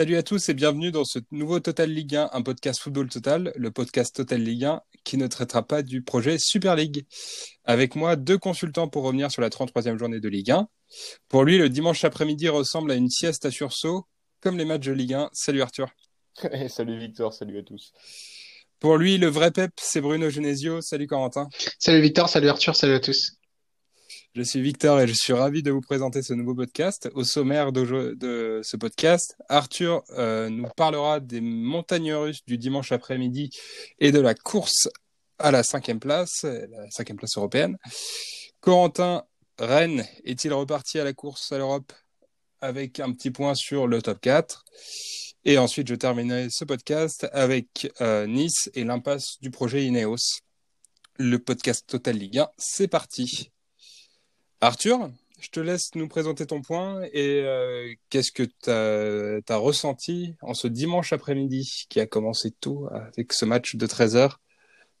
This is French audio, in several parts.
Salut à tous et bienvenue dans ce nouveau Total Ligue 1, un podcast football total, le podcast Total Ligue 1 qui ne traitera pas du projet Super League. Avec moi, deux consultants pour revenir sur la 33e journée de Ligue 1. Pour lui, le dimanche après-midi ressemble à une sieste à sursaut, comme les matchs de Ligue 1. Salut Arthur. salut Victor, salut à tous. Pour lui, le vrai Pep, c'est Bruno Genesio. Salut Corentin. Salut Victor, salut Arthur, salut à tous. Je suis Victor et je suis ravi de vous présenter ce nouveau podcast. Au sommaire de, ce podcast, Arthur euh, nous parlera des montagnes russes du dimanche après-midi et de la course à la cinquième place, la cinquième place européenne. Corentin, Rennes est-il reparti à la course à l'Europe avec un petit point sur le top 4 Et ensuite, je terminerai ce podcast avec euh, Nice et l'impasse du projet Ineos. Le podcast Total Ligue 1, c'est parti. Arthur, je te laisse nous présenter ton point et euh, qu'est-ce que tu as, ressenti en ce dimanche après-midi qui a commencé tôt avec ce match de 13h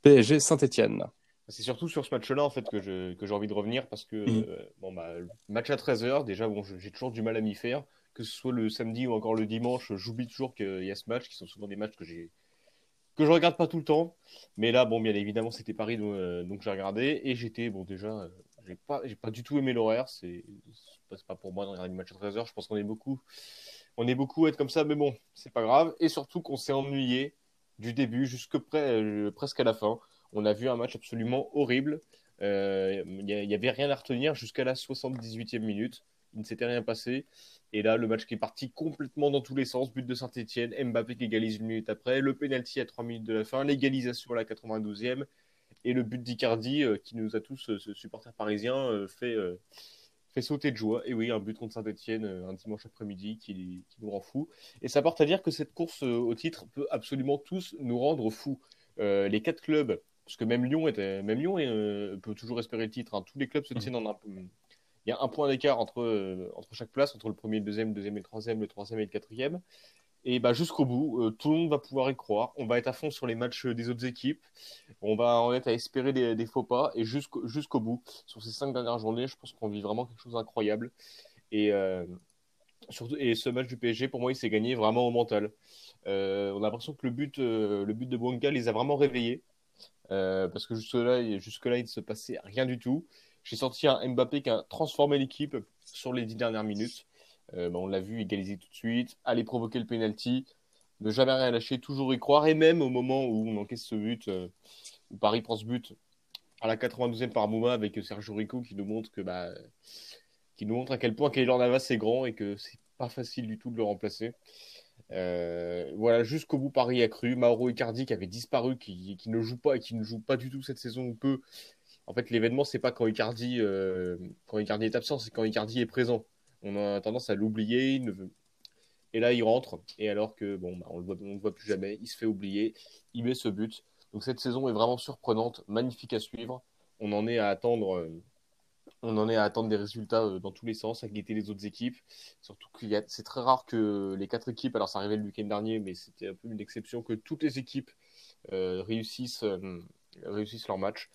PSG Saint-Etienne c'est surtout sur ce match-là en fait que j'ai envie de revenir parce que mm. euh, bon bah match à 13h déjà bon j'ai toujours du mal à m'y faire que ce soit le samedi ou encore le dimanche j'oublie toujours qu'il y a ce match qui sont souvent des matchs que j'ai que je regarde pas tout le temps mais là bon bien évidemment c'était Paris donc, euh, donc j'ai regardé et j'étais bon déjà j'ai pas, j'ai pas du tout aimé l'horaire. C'est, c'est pas pour moi de regarder une match à 13h. Je pense qu'on est beaucoup, on est beaucoup à être comme ça, mais bon, c'est pas grave. Et surtout qu'on s'est ennuyé du début jusque près, euh, presque à la fin. On a vu un match absolument horrible. Il euh, n'y avait rien à retenir jusqu'à la 78e minute. Il ne s'était rien passé. Et là, le match qui est parti complètement dans tous les sens. But de Saint-Etienne, Mbappé qui égalise une minute après, le penalty à 3 minutes de la fin, l'égalisation à la 92e, et le but d'Icardi, euh, qui nous a tous, euh, ce supporter parisien, euh, fait, fait sauter de joie. Et oui, un but contre Saint-Etienne un dimanche après-midi qui, nous rend fous. Et ça porte à dire que cette course au titre peut absolument tous nous rendre fous. les quatre clubs, parce que même Lyon, était, même Lyon peut toujours espérer le titre. Hein. Tous les clubs se tiennent en un il y a un point d'écart entre, entre chaque place, entre le premier, le deuxième, le deuxième et le troisième, le troisième et le quatrième. Et bah, jusqu'au bout, euh, tout le monde va pouvoir y croire. On va être à fond sur les matchs des autres équipes. On va en être à espérer des, faux pas. Et jusqu'au bout, sur ces cinq dernières journées, je pense qu'on vit vraiment quelque chose d'incroyable. Et, euh, et ce match du PSG, pour moi, il s'est gagné vraiment au mental. Euh, on a l'impression que le but, le but de Bonga les a vraiment réveillés. parce que jusque-là, jusque-là, il ne se passait rien du tout. J'ai senti un Mbappé qui a transformé l'équipe sur les dix dernières minutes. Euh, bah, on l'a vu égaliser tout de suite, aller provoquer le penalty, ne jamais rien lâcher, toujours y croire. Et même au moment où on encaisse ce but, euh, où Paris prend ce but à la 92e par Mouma avec Sergio Rico qui nous montre que bah, qui nous montre à quel point Keylor Navas est grand et que c'est pas facile du tout de le remplacer. Euh, voilà, jusqu'au bout, Paris a cru. Mauro Icardi qui avait disparu, qui, ne joue pas et qui ne joue pas du tout cette saison ou peu. En fait, l'événement, c'est pas quand Icardi, quand Icardi est absent, c'est quand Icardi est présent on a tendance à l'oublier. Et là, il rentre. Et alors que, bon, bah, on ne le, voit plus jamais, il se fait oublier. Il met ce but. Donc cette saison est vraiment surprenante, magnifique à suivre. On en est à attendre. Euh, on en est à attendre des résultats euh, dans tous les sens, à guetter les autres équipes. Surtout que c'est très rare que les quatre équipes, alors ça arrivait le week-end dernier, mais c'était un peu une exception, que toutes les équipes euh, réussissent, réussissent leur match.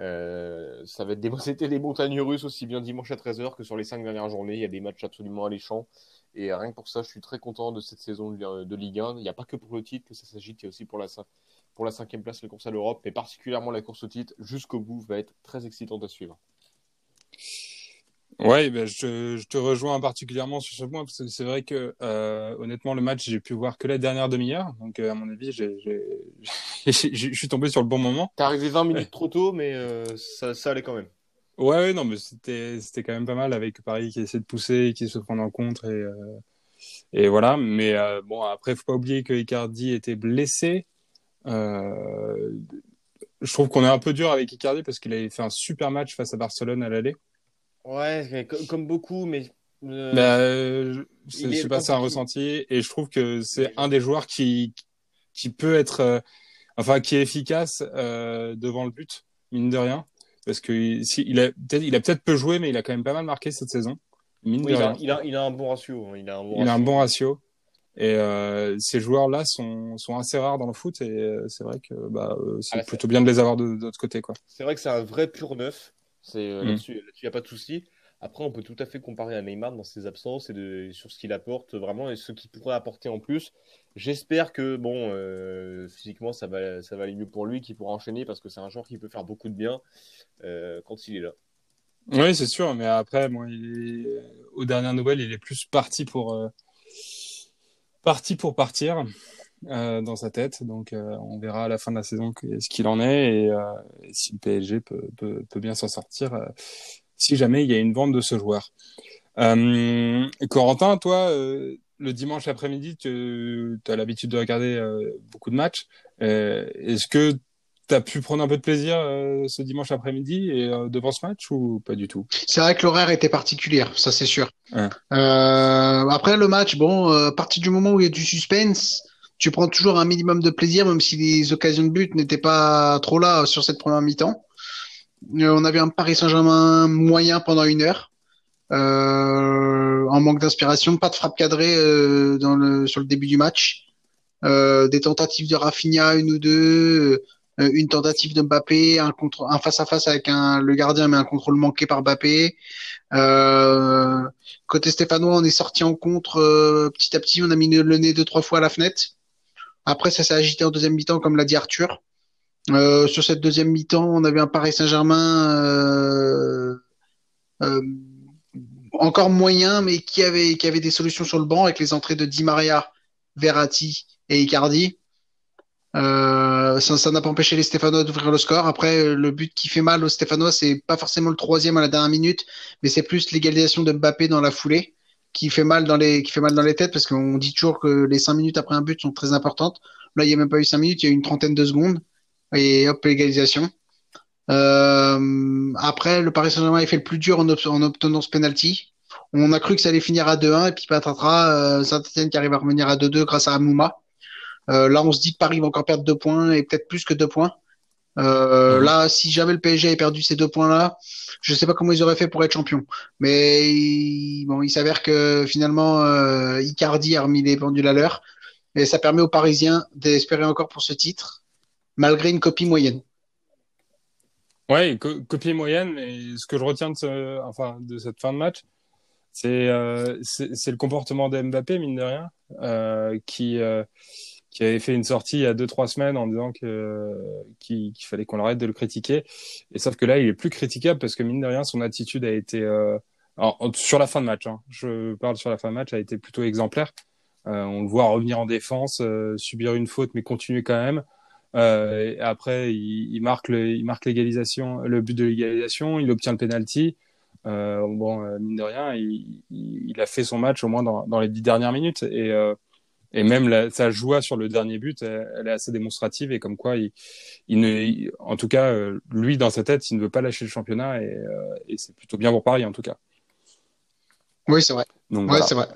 Euh, ça va être des... C'était les montagnes russes aussi bien dimanche à 13h que sur les cinq dernières journées. Il y a des matchs absolument alléchants. Et rien que pour ça, je suis très content de cette saison de Ligue 1. Il n'y a pas que pour le titre que ça s'agite, il y a aussi pour la, pour la cinquième place, la course à l'Europe, mais particulièrement la course au titre jusqu'au bout va être très excitante à suivre. Ouais, ben je, je, te rejoins particulièrement sur ce point parce que c'est vrai que euh, honnêtement le match j'ai pu voir que la dernière demi-heure, donc euh, à mon avis j'ai, je suis tombé sur le bon moment. T'es arrivé 20 minutes trop tôt, mais euh, ça, ça allait quand même. Ouais, ouais non mais c'était c'était quand même pas mal avec Paris qui essaie de pousser, qui se prend en contre et euh, et voilà. Mais euh, bon après faut pas oublier que Icardi était blessé. je trouve qu'on est un peu dur avec Icardi parce qu'il avait fait un super match face à Barcelone à l'aller. Ouais, comme beaucoup, mais. Euh, bah, euh, je sais pas, c'est un ressenti. Et je trouve que c'est un des joueurs qui, qui peut être. Euh, enfin, qui est efficace euh, devant le but, mine de rien. Parce que si, il a peut-être peut-être peu joué, mais il a quand même pas mal marqué cette saison. Mine de il, rien. A, il, a, il, a, un bon ratio. Hein. Il a un bon il ratio. A un bon ratio. Et euh, ces joueurs-là sont, sont assez rares dans le foot et c'est vrai que bah, c'est ah, plutôt bien de les avoir de, de l'autre côté. quoi. C'est vrai que c'est un vrai pur neuf C'est euh, Mm. là-dessus, il n'y a pas de souci. Après, on peut tout à fait comparer à Neymar dans ses absences et de, sur ce qu'il apporte vraiment et ce qu'il pourrait apporter en plus. J'espère que bon, euh, physiquement, ça va, ça va aller mieux pour lui, qu'il pourra enchaîner parce que c'est un joueur qui peut faire beaucoup de bien euh, quand il est là. Oui, c'est sûr, mais après, il est- aux dernières nouvelles, il est plus parti pour, euh, parti pour partir euh, dans sa tête. Donc, euh, on verra à la fin de la saison que- ce qu'il en est et, euh, et si le PSG peut, peut, peut bien s'en sortir si jamais il y a une vente de ce joueur. Corentin, toi, le dimanche après-midi, tu as l'habitude de regarder beaucoup de matchs. Est-ce que tu as pu prendre un peu de plaisir ce dimanche après-midi et devant ce match ou pas du tout? C'est vrai que l'horaire était particulier, ça c'est sûr. Ouais. Après le match, bon, à partir du moment où il y a du suspense, tu prends toujours un minimum de plaisir, même si les occasions de but n'étaient pas trop là sur cette première mi-temps. Euh, on avait un Paris Saint-Germain moyen pendant une heure, euh, en manque d'inspiration, pas de frappe cadrée euh, dans le, sur le début du match. Euh, des tentatives de Rafinha, une ou deux, euh, une tentative de Mbappé, un contre, un face à face avec un, le gardien, mais un contrôle manqué par Mbappé. Euh, côté stéphanois, on est sorti en contre petit à petit, on a mis le nez deux trois fois à la fenêtre. Après, ça s'est agité en deuxième mi-temps, comme l'a dit Arthur. Euh, sur cette deuxième mi-temps, on avait un Paris Saint-Germain euh, euh, encore moyen, mais qui avait qui avait des solutions sur le banc avec les entrées de Di Maria, Verratti et Icardi. Ça n'a pas empêché les Stéphanois d'ouvrir le score. Après, le but qui fait mal aux Stéphanois, c'est pas forcément le troisième à la dernière minute, mais c'est plus l'égalisation de Mbappé dans la foulée qui fait mal dans les qui fait mal dans les têtes parce qu'on dit toujours que les cinq minutes après un but sont très importantes. Là, il y a même pas eu cinq minutes, il y a eu une trentaine de secondes et hop l'égalisation. Euh, après, le Paris Saint-Germain a fait le plus dur en obtenant ce penalty. On a cru que ça allait finir à 2-1 et puis patatras, euh, Saint-Etienne qui arrive à revenir à 2-2 grâce à Amouma. Euh, là, on se dit que Paris va encore perdre deux points et peut-être plus que deux points. Euh, Mhm. Là, si jamais le PSG avait perdu ces deux points-là, je sais pas comment ils auraient fait pour être champion. Mais il- bon, il s'avère que finalement, euh, Icardi a remis les pendules à l'heure et ça permet aux Parisiens d'espérer encore pour ce titre, malgré une copie moyenne. Ouais, co- copie moyenne, mais ce que je retiens de, ce, enfin, de cette fin de match, c'est euh, le comportement de Mbappé, mine de rien, qui, qui avait fait une sortie il y a deux, trois semaines en disant que qu'il fallait qu'on arrête de le critiquer. Et sauf que là, il est plus critiquable parce que, mine de rien, son attitude a été, euh, sur la fin de match, hein, je parle sur la fin de match, a été plutôt exemplaire. Euh, on le voit revenir en défense, euh, subir une faute, mais continuer quand même. Euh, et après, il, il marque le, il marque l'égalisation, le but de l'égalisation, il obtient le penalty. Euh, bon, euh, mine de rien, il, il, a fait son match au moins dans, dans les dix dernières minutes et, et même la, sa joie sur le dernier but, elle, elle est assez démonstrative et comme quoi il, il ne, il- en tout cas, euh, lui dans sa tête, il ne veut pas lâcher le championnat et, euh, et c'est plutôt bien pour Paris en tout cas. Oui, c'est vrai. Donc Ouais, voilà. c'est vrai.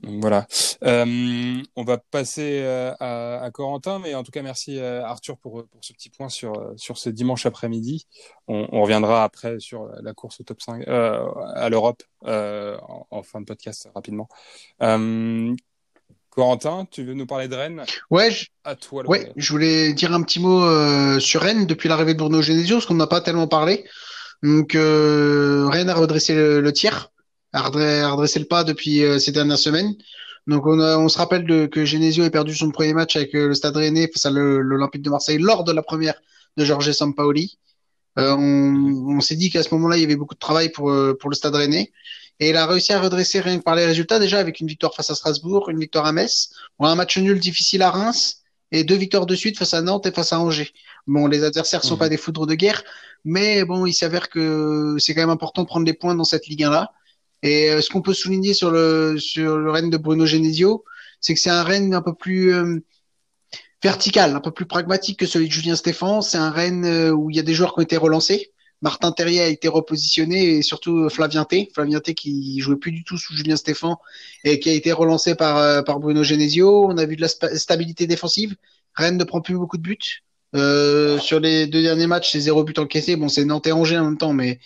Donc voilà. Euh, on va passer euh, à, à Corentin, mais en tout cas merci euh, Arthur pour, pour ce petit point sur, sur ce dimanche après-midi. On, on reviendra après sur la course au top 5 euh, à l'Europe euh, en, en fin de podcast rapidement. Euh, Corentin, tu veux nous parler de Rennes? Ouais, je, À toi le ouais, je voulais dire un petit mot euh, sur Rennes depuis l'arrivée de Bruno Genesio, parce qu'on n'a pas tellement parlé. Donc, euh, Rennes a redressé le, le tir, a redressé, a le pas depuis euh, ces dernières semaines. Donc, on, a- on se rappelle de, que Genesio a perdu son premier match avec euh, le Stade Rennais face à l'Olympique de Marseille lors de la première de Jorge Sampaoli. Euh, on on s'est dit qu'à ce moment-là, il y avait beaucoup de travail pour, euh, pour le Stade Rennais. Et il a réussi à redresser rien que par les résultats, déjà avec une victoire face à Strasbourg, une victoire à Metz, bon, un match nul difficile à Reims et deux victoires de suite face à Nantes et face à Angers. Bon, les adversaires sont Mhm. pas des foudres de guerre, mais bon, il s'avère que c'est quand même important de prendre des points dans cette Ligue 1-là. Et euh, ce qu'on peut souligner sur le sur le Rennes de Bruno Genesio, c'est que c'est un Rennes un peu plus euh, vertical, un peu plus pragmatique que celui de Julien Stéphan. C'est un Rennes euh, où il y a des joueurs qui ont été relancés. Martin Terrier a été repositionné et surtout euh, Flavien T. Flavien T qui jouait plus du tout sous Julien Stéphan et qui a été relancé par, euh, par Bruno Genesio. On a vu de la stabilité défensive. Rennes ne prend plus beaucoup de buts. Euh, sur les deux derniers matchs, c'est zéro but encaissé. Bon, c'est Nantes et Angers en même temps, mais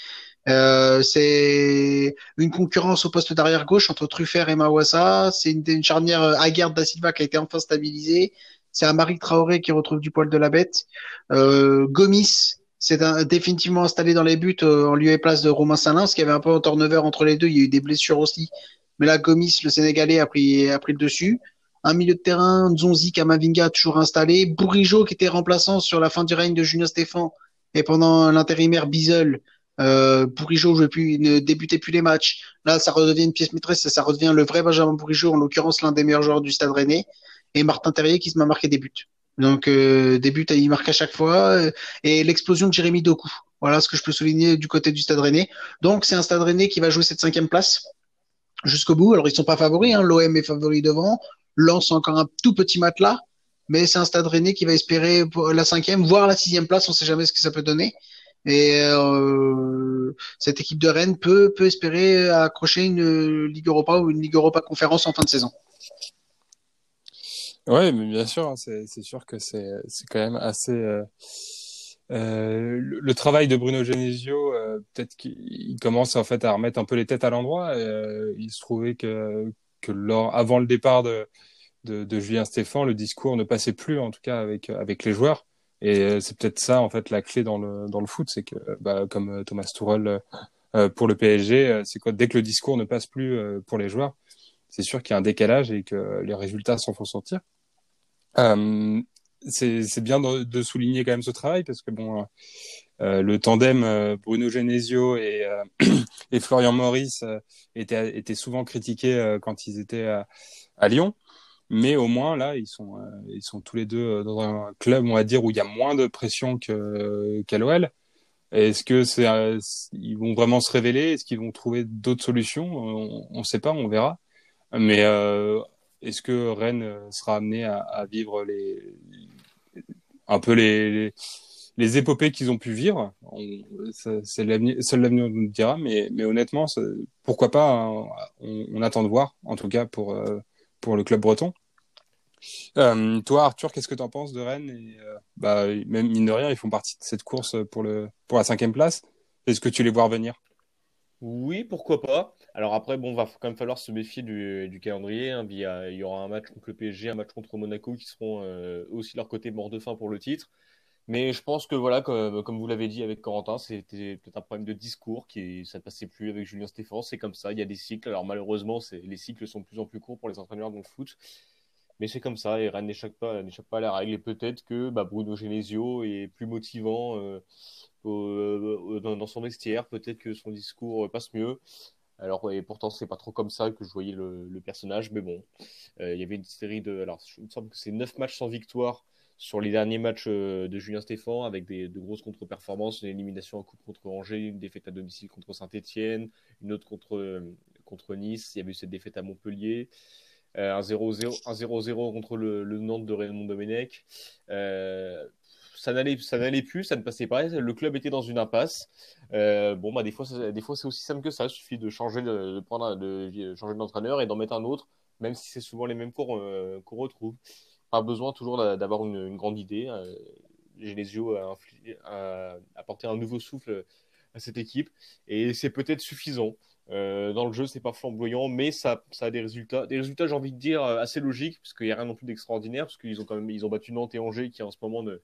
euh, c'est une concurrence au poste d'arrière gauche entre Truffert et Mawassa. C'est une, charnière euh, Aguerd da Silva qui a été enfin stabilisée. C'est un Marie Traoré qui retrouve du poil de la bête. Euh, Gomis, c'est définitivement installé dans les buts en lieu et place de Romain Salins, qui avait un peu en turnover entre les deux. Il y a eu des blessures aussi. Mais là, Gomis, le Sénégalais, a pris, a pris le dessus. Un milieu de terrain, Nzonzi Kamavinga, toujours installé. Bourigeau, qui était remplaçant sur la fin du règne de Julien Stéphan. Et pendant l'intérimaire Bizel, euh, Bourigeau ne débutait plus les matchs. Là, ça redevient une pièce maîtresse, ça redevient le vrai Benjamin Bourigeau, en l'occurrence l'un des meilleurs joueurs du Stade Rennais, et Martin Terrier qui se m'a marqué des buts. Donc euh, des buts, il marque à chaque fois, euh, et l'explosion de Jérémy Doku. Voilà ce que je peux souligner du côté du Stade Rennais. Donc c'est un Stade Rennais qui va jouer cette cinquième place jusqu'au bout. Alors ils sont pas favoris, hein. l'OM est favori devant, lance encore un tout petit matelas, mais c'est un Stade Rennais qui va espérer la cinquième, voire la sixième place. On sait jamais ce que ça peut donner. Et euh, cette équipe de Rennes peut, espérer accrocher une Ligue Europa ou une Ligue Europa conférence en fin de saison. Oui, mais bien sûr, hein, c'est sûr que c'est quand même assez. Euh, euh, le, travail de Bruno Genesio, peut-être qu'il commence en fait à remettre un peu les têtes à l'endroit. Il se trouvait que, avant le départ de, Julien Stéphan, le discours ne passait plus, en tout cas avec les joueurs. Et euh, c'est peut-être ça, en fait, la clé dans le, dans le foot, c'est que, bah, comme euh, Thomas Tuchel euh, pour le PSG, c'est quoi Dès que le discours ne passe plus pour les joueurs, c'est sûr qu'il y a un décalage et que les résultats s'en font sentir. c'est bien de, de, souligner quand même ce travail parce que bon, le tandem Bruno Genesio et, et Florian Maurice était, était souvent critiqué quand ils étaient à, à Lyon. Mais au moins, là, ils sont, euh, ils sont tous les deux euh, dans un club, on va dire, où il y a moins de pression qu'à l'OL. Est-ce que c'est, euh, ils vont vraiment se révéler? Est-ce qu'ils vont trouver d'autres solutions? On ne sait pas, on verra. Mais est-ce que Rennes sera amené à, vivre les, un peu les, les, épopées qu'ils ont pu vivre? C'est l'avenir, seul l'avenir nous le dira. Mais, mais honnêtement, pourquoi pas hein, on, on, attend de voir, en tout cas pour pour le club breton. Euh, toi, Arthur, qu'est-ce que tu en penses de Rennes et, euh, bah, Même mine de rien, ils font partie de cette course pour, la cinquième place. Est-ce que tu les vois revenir? Oui, pourquoi pas. Alors après, bon, va quand même falloir se méfier du, calendrier. Hein, il y aura un match contre le PSG, un match contre Monaco qui seront euh, aussi leur côté mort de fin pour le titre. Mais je pense que voilà, comme, comme vous l'avez dit avec Corentin, c'était peut-être un problème de discours qui ça ne passait plus avec Julien Stéphane. C'est comme ça, il y a des cycles. Alors malheureusement, les cycles sont de plus en plus courts pour les entraîneurs dans le foot. Mais c'est comme ça, et Rennes n'échappe pas, à la règle. Et peut-être que bah, Bruno Genesio est plus motivant euh, euh, dans, son vestiaire, peut-être que son discours passe mieux. Alors, et pourtant, c'est pas trop comme ça que je voyais le, personnage, mais bon, euh, il y avait une série de. Alors, il me semble que c'est 9 matchs sans victoire sur les derniers matchs de Julien Stéphan, avec des, de grosses contre-performances, une élimination en coupe contre Angers, une défaite à domicile contre Saint-Etienne, une autre contre, contre Nice, il y avait eu cette défaite à Montpellier. Euh, un 0-0 contre le, Nantes de Raymond Domenech. Euh, ça n'allait ça n'allait plus, ça ne passait pas. Le club était dans une impasse. Euh, bon bah des fois des fois c'est aussi simple que ça. Il suffit de changer de, prendre de changer d'entraîneur et d'en mettre un autre, même si c'est souvent les mêmes cours qu'on retrouve. Pas besoin toujours d'avoir une, grande idée. Genesio a, a apporté un nouveau souffle à cette équipe et c'est peut-être suffisant. Euh, dans le jeu, c'est pas flamboyant, mais ça, a des résultats. Des résultats, j'ai envie de dire, euh, assez logiques, parce qu'il n'y a rien non plus d'extraordinaire, parce qu'ils ont quand même ils ont battu Nantes et Angers qui en ce moment ne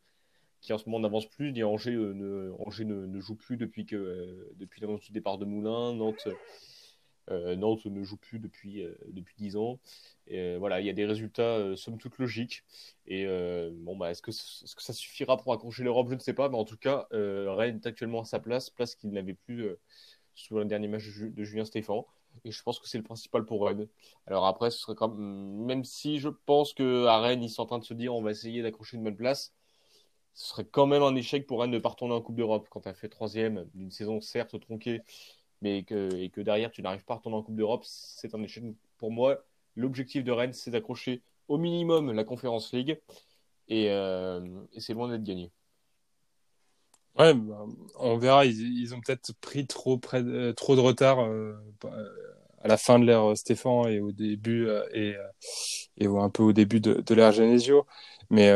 qui en ce moment n'avance plus. Et Angers, euh, ne, Angers ne, joue plus depuis que depuis l'annonce du départ de Moulin. Nantes, Nantes ne joue plus depuis depuis 10 ans. Et, voilà, il y a des résultats somme toute logiques. Et bon, bah, est-ce que, est-ce que ça suffira pour accrocher l'Europe? Je ne sais pas, mais en tout cas, Rennes est actuellement à sa place, place qu'il n'avait plus sur le dernier match de Julien Stéphan. Et je pense que c'est le principal pour Rennes. Alors après, ce serait quand même, même si je pense qu'à Rennes, ils sont en train de se dire on va essayer d'accrocher une bonne place, ce serait quand même un échec pour Rennes de pas retourner en Coupe d'Europe. Quand tu as fait troisième d'une saison certes tronquée, mais que, et que derrière tu n'arrives pas à retourner en Coupe d'Europe, c'est un échec. Pour moi, l'objectif de Rennes, c'est d'accrocher au minimum la Conférence League. Et, euh, et c'est loin d'être gagné. Ouais, bah, on verra. Ils, ont peut-être pris trop, près de, trop de retard euh, à la fin de l'ère Stéphane et au début euh, et, euh, et un peu au début de, de l'ère Genesio. Mais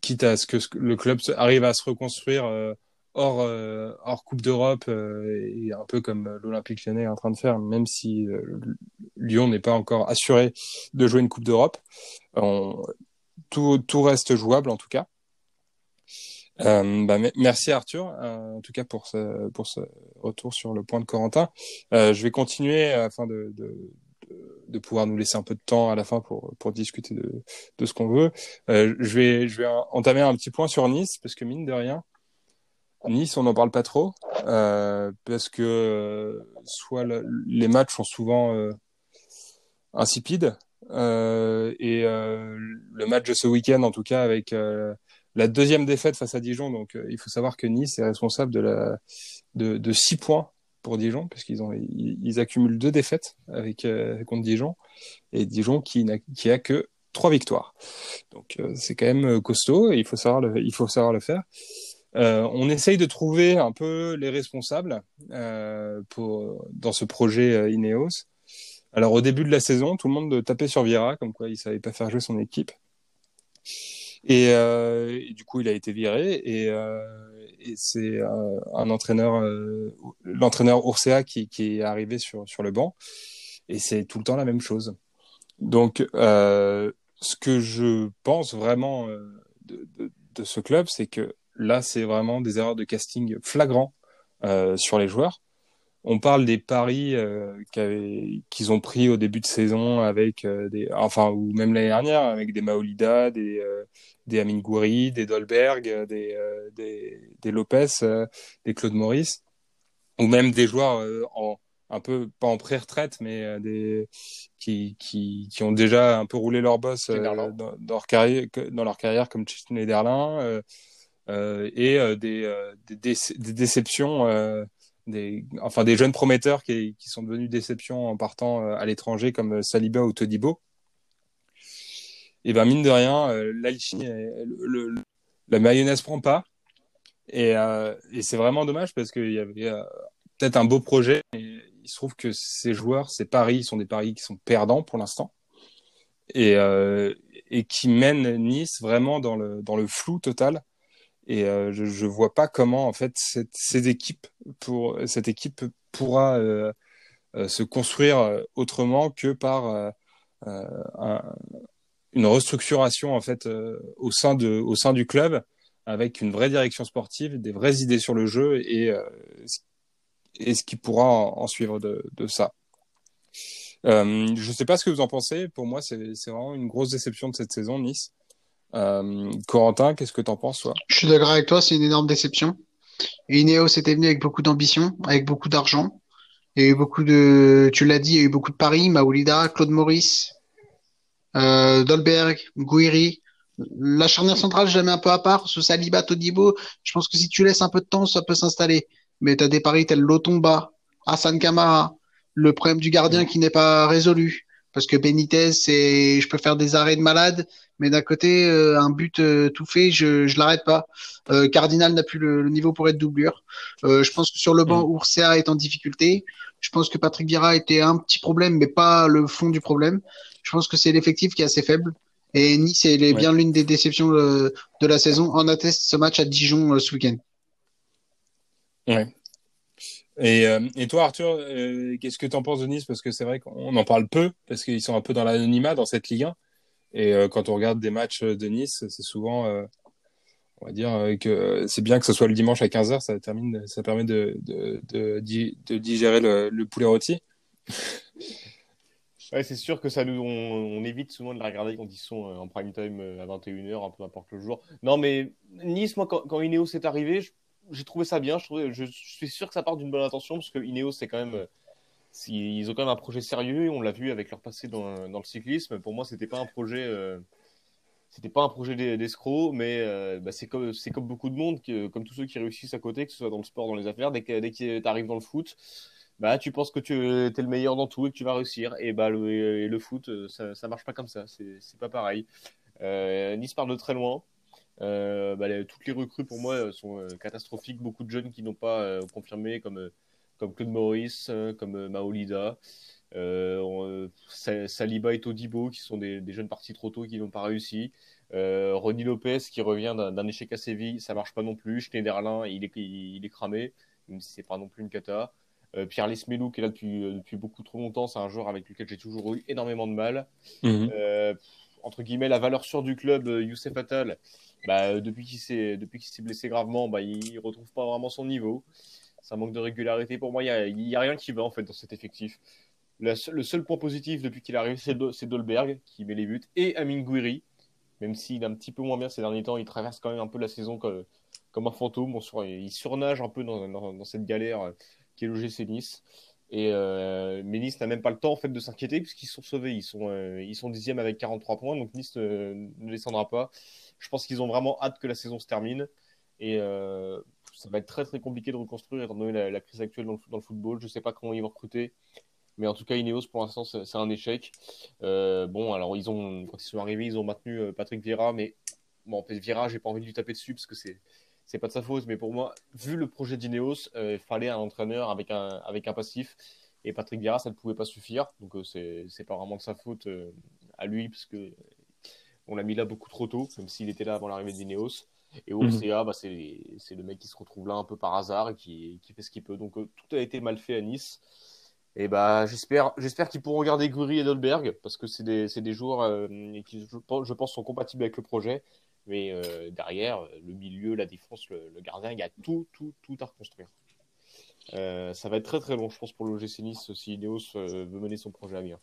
quitte à ce que le club arrive à se reconstruire hors, hors Coupe d'Europe et un peu comme l'Olympique Lyonnais est en train de faire, même si Lyon n'est pas encore assuré de jouer une Coupe d'Europe, tout, tout reste jouable en tout cas. Euh, bah, merci Arthur, euh, en tout cas pour ce, pour ce retour sur le point de Corentin. Euh, je vais continuer afin de, de, de, pouvoir nous laisser un peu de temps à la fin pour, pour discuter de, de ce qu'on veut. je, vais, je vais entamer un petit point sur Nice, parce que mine de rien, Nice, on n'en parle pas trop, parce que soit les matchs sont souvent insipides, et le match de ce week-end, en tout cas, avec la deuxième défaite face à Dijon. Donc, euh, il faut savoir que Nice est responsable de, la, de, de six points pour Dijon, puisqu'ils accumulent deux défaites euh, contre Dijon, et Dijon qui n'a a que trois victoires. Donc, euh, c'est quand même costaud, et il faut savoir le, faire. on essaye de trouver un peu les responsables dans ce projet Ineos. Alors, au début de la saison, tout le monde tapait sur Vieira, comme quoi il savait pas faire jouer son équipe. Euh, et, du coup, il a été viré. Et, euh, c'est euh, un entraîneur, l'entraîneur Ursea qui, est arrivé sur, sur le banc. Et c'est tout le temps la même chose. Donc, ce que je pense vraiment de, de, de ce club, c'est que là, c'est vraiment des erreurs de casting flagrants sur les joueurs on parle des paris euh, qu'ils ont pris au début de saison avec euh, des, enfin ou même l'année dernière avec des Maolida, des euh, des Amin Gouiri, des Dolberg, des des, des Lopez, des Claude Maurice, ou même des joueurs en un peu pas en pré-retraite mais des qui, qui qui ont déjà un peu roulé leur boss dans, dans, leur carrière dans leur carrière comme Schneiderlin euh, et des, des, des, déceptions des, enfin des jeunes prometteurs qui, qui sont devenus déceptions en partant euh, à l'étranger comme euh, Saliba ou Todibo. Et ben mine de rien, euh, l'alchimie, la mayonnaise prend pas. Et, euh, et c'est vraiment dommage parce qu'il y avait peut-être un beau projet. Et il se trouve que ces joueurs, ces paris, sont des paris qui sont perdants pour l'instant. Et, euh, et qui mènent Nice vraiment dans le, dans le flou total et euh, je, je vois pas comment en fait cette, ces équipes pour cette équipe pourra euh, euh, se construire autrement que par un, une restructuration en fait au sein de au sein du club avec une vraie direction sportive, des vraies idées sur le jeu et et ce qui pourra en, suivre de, de ça. Euh, je sais pas ce que vous en pensez. Pour moi, c'est vraiment une grosse déception de cette saison, Nice. Euh, Corentin, qu'est-ce que t'en penses, toi? Je suis d'accord avec toi, c'est une énorme déception. Ineos était venu avec beaucoup d'ambition, avec beaucoup d'argent. Il y a eu beaucoup de, tu l'as dit, il y a eu beaucoup de paris, Maoulida, Claude Maurice, euh, Dolberg, Gouiri. La charnière centrale, je la mets un peu à part. Ce Saliba, Todibo, je pense que si tu laisses un peu de temps, ça peut s'installer. Mais tu as des paris tels Lotomba, Hassan Kamara, le problème du gardien qui n'est pas résolu. Parce que Benitez, c'est, je peux faire des arrêts de malade, mais d'un côté, euh, un but euh, tout fait, je je l'arrête pas. Euh, Cardinal n'a plus le, niveau pour être doublure. je pense que sur le banc, mm. Ursa est en difficulté. Je pense que Patrick Vieira était un petit problème, mais pas le fond du problème. Je pense que c'est l'effectif qui est assez faible. Et Nice est bien l'une des déceptions de, la saison. En atteste ce match à Dijon ce week-end. Ouais. Et, et, toi, Arthur, qu'est-ce que tu en penses de Nice Parce que c'est vrai qu'on en parle peu, parce qu'ils sont un peu dans l'anonymat dans cette Ligue 1. Et euh, quand on regarde des matchs de Nice, c'est souvent, euh, on va dire euh, que c'est bien que ce soit le dimanche à 15h, ça, termine, ça permet de, digérer le, le, poulet rôti. Ouais, c'est sûr que ça nous, on, évite souvent de la regarder quand ils sont en prime time à 21h, un peu n'importe le jour. Non, mais Nice, moi, quand, quand Ineos est arrivé, j'ai trouvé ça bien. Je, suis sûr que ça part d'une bonne intention parce que Ineos, c'est quand même ils ont quand même un projet sérieux. On l'a vu avec leur passé dans, le cyclisme. Pour moi, c'était pas un projet, euh, c'était pas un projet d'escroc, mais euh, bah, c'est comme beaucoup de monde, comme tous ceux qui réussissent à côté, que ce soit dans le sport, dans les affaires. Dès que dès que tu arrives dans le foot, bah tu penses que tu es le meilleur dans tout et que tu vas réussir. Et bah le, foot, ça ça marche pas comme ça. C'est pas pareil. Euh, nice part de très loin. Euh, bah, toutes les recrues pour moi sont catastrophiques. Beaucoup de jeunes qui n'ont pas confirmé, comme comme Claude Maurice, euh, comme euh, Maolida. Euh, Saliba et Todibo, qui sont des, jeunes partis trop tôt qui n'ont pas réussi. Euh, Ronnie Lopez qui revient d'un échec à Séville, ça marche pas non plus. Schneiderlin, il est, il, est cramé, même si c'est pas non plus une cata. Pierre Lesmelou qui est là depuis, depuis beaucoup trop longtemps, c'est un joueur avec lequel j'ai toujours eu énormément de mal. Mhm. Entre guillemets la valeur sûre du club, Youssef Attal, bah, depuis qu'il s'est depuis qu'il s'est blessé gravement, bah, il retrouve pas vraiment son niveau. Ça manque de régularité pour moi. Il y a, rien qui va en dans cet effectif. le seul point positif depuis qu'il est arrivé, c'est Dolberg qui met les buts et Amin Gouiri, même s'il est un petit peu moins bien ces derniers temps, il traverse quand même un peu la saison comme, un fantôme. il surnage un peu dans, cette galère qui est le GC Nice. Et euh, mais Nice n'a même pas le temps en fait de s'inquiéter puisqu'ils sont sauvés. Ils sont euh, ils sont dixième avec 43 points, donc Nice ne, descendra pas. Je pense qu'ils ont vraiment hâte que la saison se termine et euh, ça va être très très compliqué de reconstruire étant donné la, crise actuelle dans le, dans le, football. Je sais pas comment ils vont recruter, mais en tout cas Ineos pour l'instant c'est un échec. Euh, bon alors ils ont quand ils sont arrivés ils ont maintenu euh, Patrick Vieira, mais bon Vieira j'ai pas envie de lui taper dessus parce que c'est c'est pas de sa faute, mais pour moi, vu le projet d'Ineos, euh, il fallait un entraîneur avec un, avec un passif. Et Patrick Vieira, ça ne pouvait pas suffire. Donc, euh, c'est, c'est pas vraiment de sa faute euh, à lui, parce que on l'a mis là beaucoup trop tôt, même s'il était là avant l'arrivée d'Ineos. Et au mhm. CA, bah, c'est, c'est le mec qui se retrouve là un peu par hasard et qui, qui fait ce qu'il peut. Donc, tout a été mal fait à Nice. Et bah, j'espère, j'espère qu'ils pourront garder Guri et Dolberg, parce que c'est des, c'est des joueurs qui, je pense, sont compatibles avec le projet. Mais euh, derrière, le milieu, la défense, le, gardien, il y a tout, tout, tout à reconstruire. Euh, ça va être très très long, je pense, pour le GC Nice si Ineos euh, veut mener son projet à bien.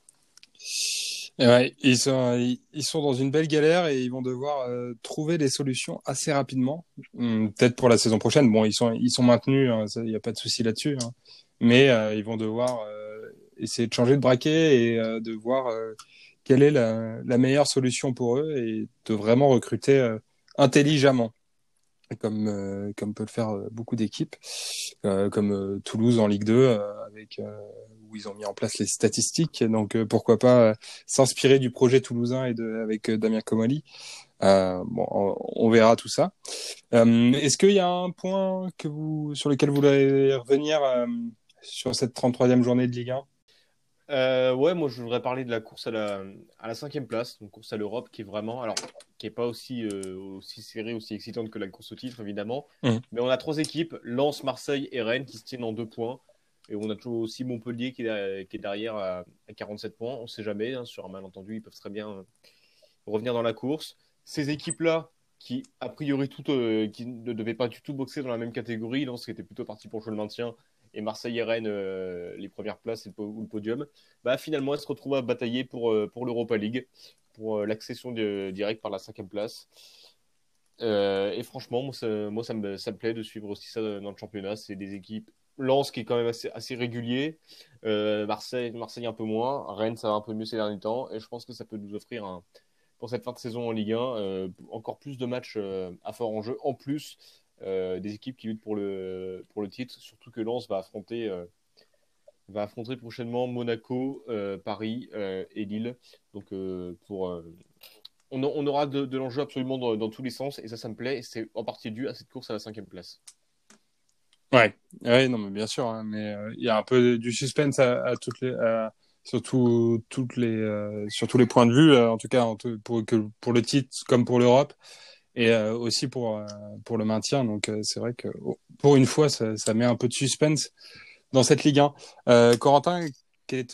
Ouais, ils sont, ils sont dans une belle galère et ils vont devoir trouver des solutions assez rapidement. Hmm, peut-être pour la saison prochaine. Bon, ils sont, ils sont maintenus, hein, il n'y a pas de souci là-dessus. Hein. Mais ils vont devoir essayer de changer de braquet et de voir quelle est la, la, meilleure solution pour eux et de vraiment recruter euh, intelligemment, comme, euh, comme peut le faire euh, beaucoup d'équipes, comme Toulouse en Ligue 2, avec, où ils ont mis en place les statistiques. Donc pourquoi pas s'inspirer du projet toulousain et de, avec Damien Comoli. bon, on, on, verra tout ça. Est-ce qu'il y a un point que vous, sur lequel vous voulez revenir sur cette 33e journée de Ligue 1 euh, ouais, moi je voudrais parler de la course à la, à la cinquième place, donc course à l'Europe, qui est vraiment, alors, qui est pas aussi, euh, aussi serrée, aussi excitante que la course au titre, évidemment. Mmh. Mais on a trois équipes, Lens, Marseille et Rennes, qui se tiennent en deux points. Et on a toujours aussi Montpellier qui est, qui est derrière à, 47 points. On sait jamais, hein, sur un malentendu, ils peuvent très bien euh, revenir dans la course. Ces équipes-là, qui a priori toutes, euh, qui ne devaient pas du tout boxer dans la même catégorie, Lens qui était plutôt parti pour jouer le maintien, et Marseille et Rennes euh, les premières places ou le podium, bah, finalement, elle se retrouve à batailler pour, euh, pour l'Europa League, pour euh, l'accession directe par la cinquième place. et franchement, moi, ça, me, ça, me, plaît de suivre aussi ça dans le championnat. C'est des équipes. Lens qui est quand même assez, assez régulier, Marseille, Marseille un peu moins, Rennes ça va un peu mieux ces derniers temps, et je pense que ça peut nous offrir pour cette fin de saison en Ligue 1 encore plus de matchs à fort enjeu, en plus des équipes qui luttent pour le, pour le titre, surtout que Lens va affronter, euh, va affronter prochainement Monaco, euh, Paris et Lille. Donc, pour, on, aura de, l'enjeu absolument dans, tous les sens, et ça, ça me plaît, et c'est en partie dû à cette course à la cinquième place. Ouais, ouais non, mais bien sûr, hein, mais il y a un peu du suspense à toutes les. surtout toutes les sur tous les points de vue en tout cas pour que pour le titre comme pour l'Europe et euh, aussi pour euh, pour le maintien. Donc euh, c'est vrai que oh, pour une fois, ça, ça, met un peu de suspense dans cette Ligue 1. Corentin, quel,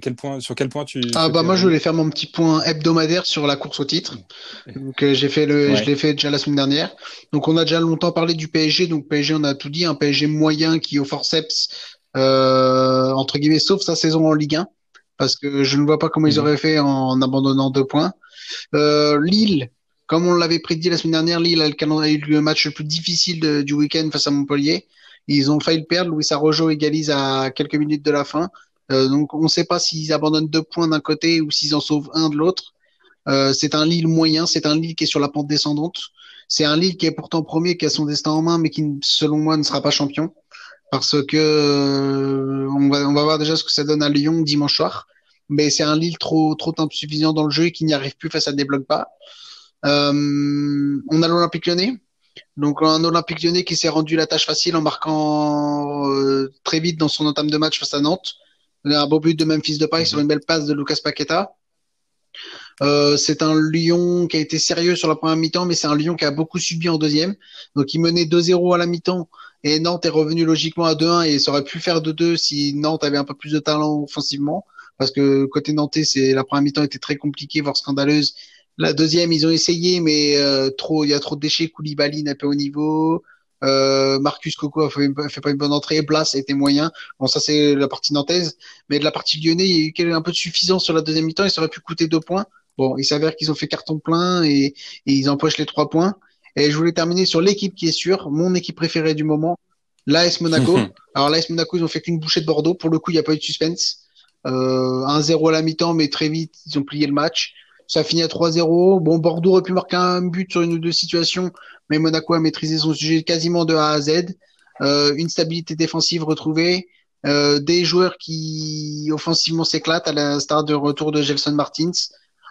quel point, sur quel point tu Ah bah moi je voulais faire mon petit point hebdomadaire sur la course au titre. Donc j'ai fait le, je l'ai fait déjà la semaine dernière. Donc on a déjà longtemps parlé du PSG. Donc PSG on a tout dit, un PSG moyen qui au forceps euh, entre guillemets sauf sa saison en Ligue 1 parce que je ne vois pas comment ils mhm. auraient fait en, abandonnant deux points. Euh, Lille comme on l'avait prédit la semaine dernière, Lille a, eu le match le plus difficile du week-end face à Montpellier. Ils ont failli le perdre. Louis Arrojo égalise à quelques minutes de la fin. Euh, donc on ne sait pas s'ils abandonnent deux points d'un côté ou s'ils en sauvent un de l'autre. Euh, c'est un Lille moyen, c'est un Lille qui est sur la pente descendante. C'est un Lille qui est pourtant premier, qui a son destin en main, mais qui, selon moi, ne sera pas champion. Parce que euh, on, va, on va voir déjà ce que ça donne à Lyon dimanche soir. Mais c'est un Lille trop, trop insuffisant dans le jeu et qui n'y arrive plus face à des blocs pas. Euh, on a l'Olympique lyonnais. Donc un Olympique lyonnais qui s'est rendu la tâche facile en marquant euh, très vite dans son entame de match face à Nantes. Un beau but de Memphis de Paris sur une belle passe de Lucas Paqueta. Euh, c'est un Lyon qui a été sérieux sur la première mi-temps, mais c'est un Lyon qui a beaucoup subi en deuxième. Donc il menait 2-0 à la mi-temps et Nantes est revenu logiquement à 2-1 et ça aurait pu faire 2-2 si Nantes avait un peu plus de talent offensivement. parce que côté Nantais, c'est la première mi-temps était très compliquée, voire scandaleuse. La deuxième, ils ont essayé, mais euh, trop, il y a trop de déchets. Koulibaly n'a pas au niveau. Euh, Marcus Coco a fait, fait, pas une bonne entrée. Blas était moyen. Bon, ça c'est la partie nantaise, mais de la partie lyonnais, il y a eu un peu de suffisance sur la deuxième mi-temps. Il aurait pu coûter deux points. Bon, il s'avère qu'ils ont fait carton plein et, et ils empochent les trois points. Et je voulais terminer sur l'équipe qui est sûre, mon équipe préférée du moment, l'AS Monaco. Alors l'AS Monaco, ils ont fait qu'une bouchée de Bordeaux. Pour le coup, il n'y a pas eu de suspense. Euh, 1-0 à la mi-temps, mais très vite, ils ont plié le match. Ça finit à 3-0. Bon, Bordeaux aurait pu marquer un but sur une ou deux situations, mais Monaco a maîtrisé son sujet quasiment de A à Z. Euh, une stabilité défensive retrouvée. Euh, des joueurs qui offensivement s'éclatent à la start de retour de Gelson Martins.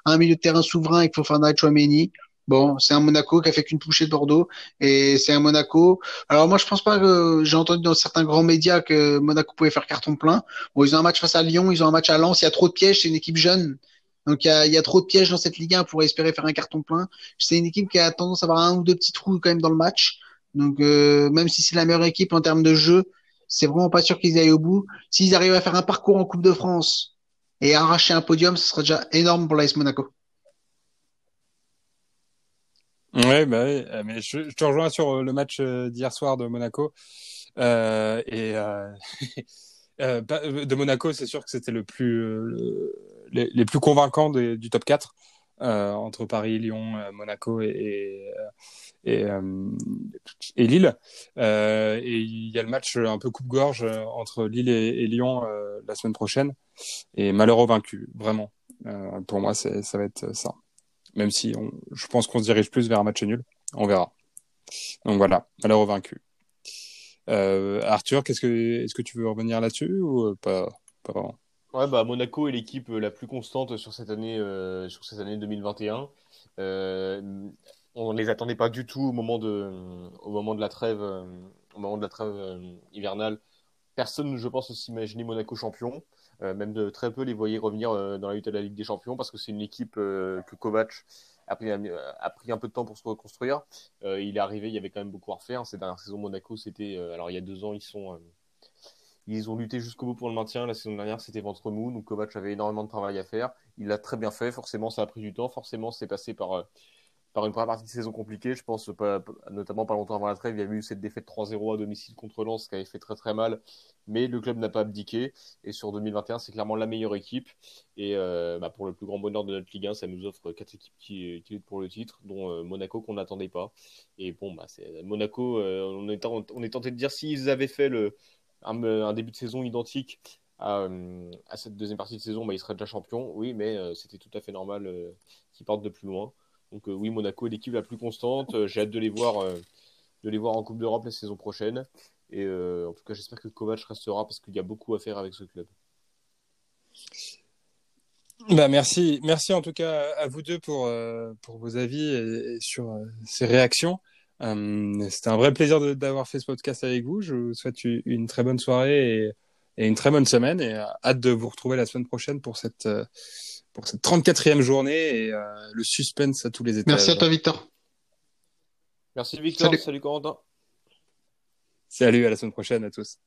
Un milieu de terrain souverain avec Fofana et. Bon, c'est un Monaco qui a fait qu'une touchée de Bordeaux et c'est un Monaco. Alors moi, je pense pas que j'ai entendu dans certains grands médias que Monaco pouvait faire carton plein. Bon, ils ont un match face à Lyon, ils ont un match à Lens. Il y a trop de pièges. C'est une équipe jeune, donc il y a, y a trop de pièges dans cette Ligue 1 pour espérer faire un carton plein. C'est une équipe qui a tendance à avoir un ou deux petits trous quand même dans le match. Donc euh, même si c'est la meilleure équipe en termes de jeu, c'est vraiment pas sûr qu'ils aillent au bout. S'ils arrivent à faire un parcours en Coupe de France et arracher un podium, ce serait déjà énorme pour l'AS Monaco. Ouais, bah oui, euh, mais je, je, te rejoins sur euh, le match euh, d'hier soir de Monaco. Euh, et euh, de Monaco, c'est sûr que c'était le plus, le, les, plus convaincants du top 4 entre Paris, Lyon, Monaco et, et, Lille. et il y a le match un peu coupe-gorge entre Lille et, Lyon la semaine prochaine. Et malheureux vaincu, vraiment. pour moi, ça va être ça même si je pense qu'on se dirige plus vers un match nul. On verra. Donc voilà, malheureux vaincu. Euh, Arthur, qu'est-ce que, est-ce que tu veux revenir là-dessus ou euh, pas, pas vraiment? Ouais, bah Monaco est l'équipe la plus constante sur cette année, euh, sur cette année 2021. Euh, on ne les attendait pas du tout au moment de, au moment de la trêve, au moment de la trêve hivernale. Personne, je pense, s'imaginait Monaco champion. Euh, même de très peu les voyait revenir euh, dans la lutte de la Ligue des Champions parce que c'est une équipe euh, que Kovac a pris, a pris un peu de temps pour se reconstruire. il est arrivé, il y avait quand même beaucoup à refaire. Ces dernières saisons, Monaco, c'était. alors, il y a deux ans, ils ont lutté jusqu'au bout pour le maintien. La saison dernière, c'était ventre mou. Donc Kovac avait énormément de travail à faire. Il l'a très bien fait. Forcément, ça a pris du temps. Forcément, c'est passé par par une première partie de saison compliquée. Je pense pas, notamment pas longtemps avant la trêve, il y avait eu cette défaite 3-0 à domicile contre Lens qui avait fait très très mal, mais le club n'a pas abdiqué. Et sur 2021, c'est clairement la meilleure équipe. Et euh, bah pour le plus grand bonheur de notre Ligue 1, ça nous offre quatre équipes qui, luttent pour le titre, dont euh, Monaco qu'on n'attendait pas. Et bon, bah, c'est Monaco, euh, on, est, on est tenté de dire s'ils avaient fait le, un, début de saison identique à, cette deuxième partie de saison, bah, ils seraient déjà champions. Oui, mais c'était tout à fait normal qu'ils partent de plus loin. Donc euh, oui, Monaco est l'équipe la plus constante. Euh, j'ai hâte de les voir, euh, de les voir en Coupe d'Europe la saison prochaine. Et en tout cas, j'espère que Kovac restera parce qu'il y a beaucoup à faire avec ce club. Bah merci, merci en tout cas à vous deux pour, pour vos avis et, sur ces réactions. C'était un vrai plaisir d'avoir fait ce podcast avec vous. Je vous souhaite une très bonne soirée et, et une très bonne semaine et hâte de vous retrouver la semaine prochaine pour cette pour cette 34e journée et euh, le suspense à tous les étages. Merci à toi, Victor. Merci, Victor. Salut, Salut Corentin. Salut, à la semaine prochaine à tous.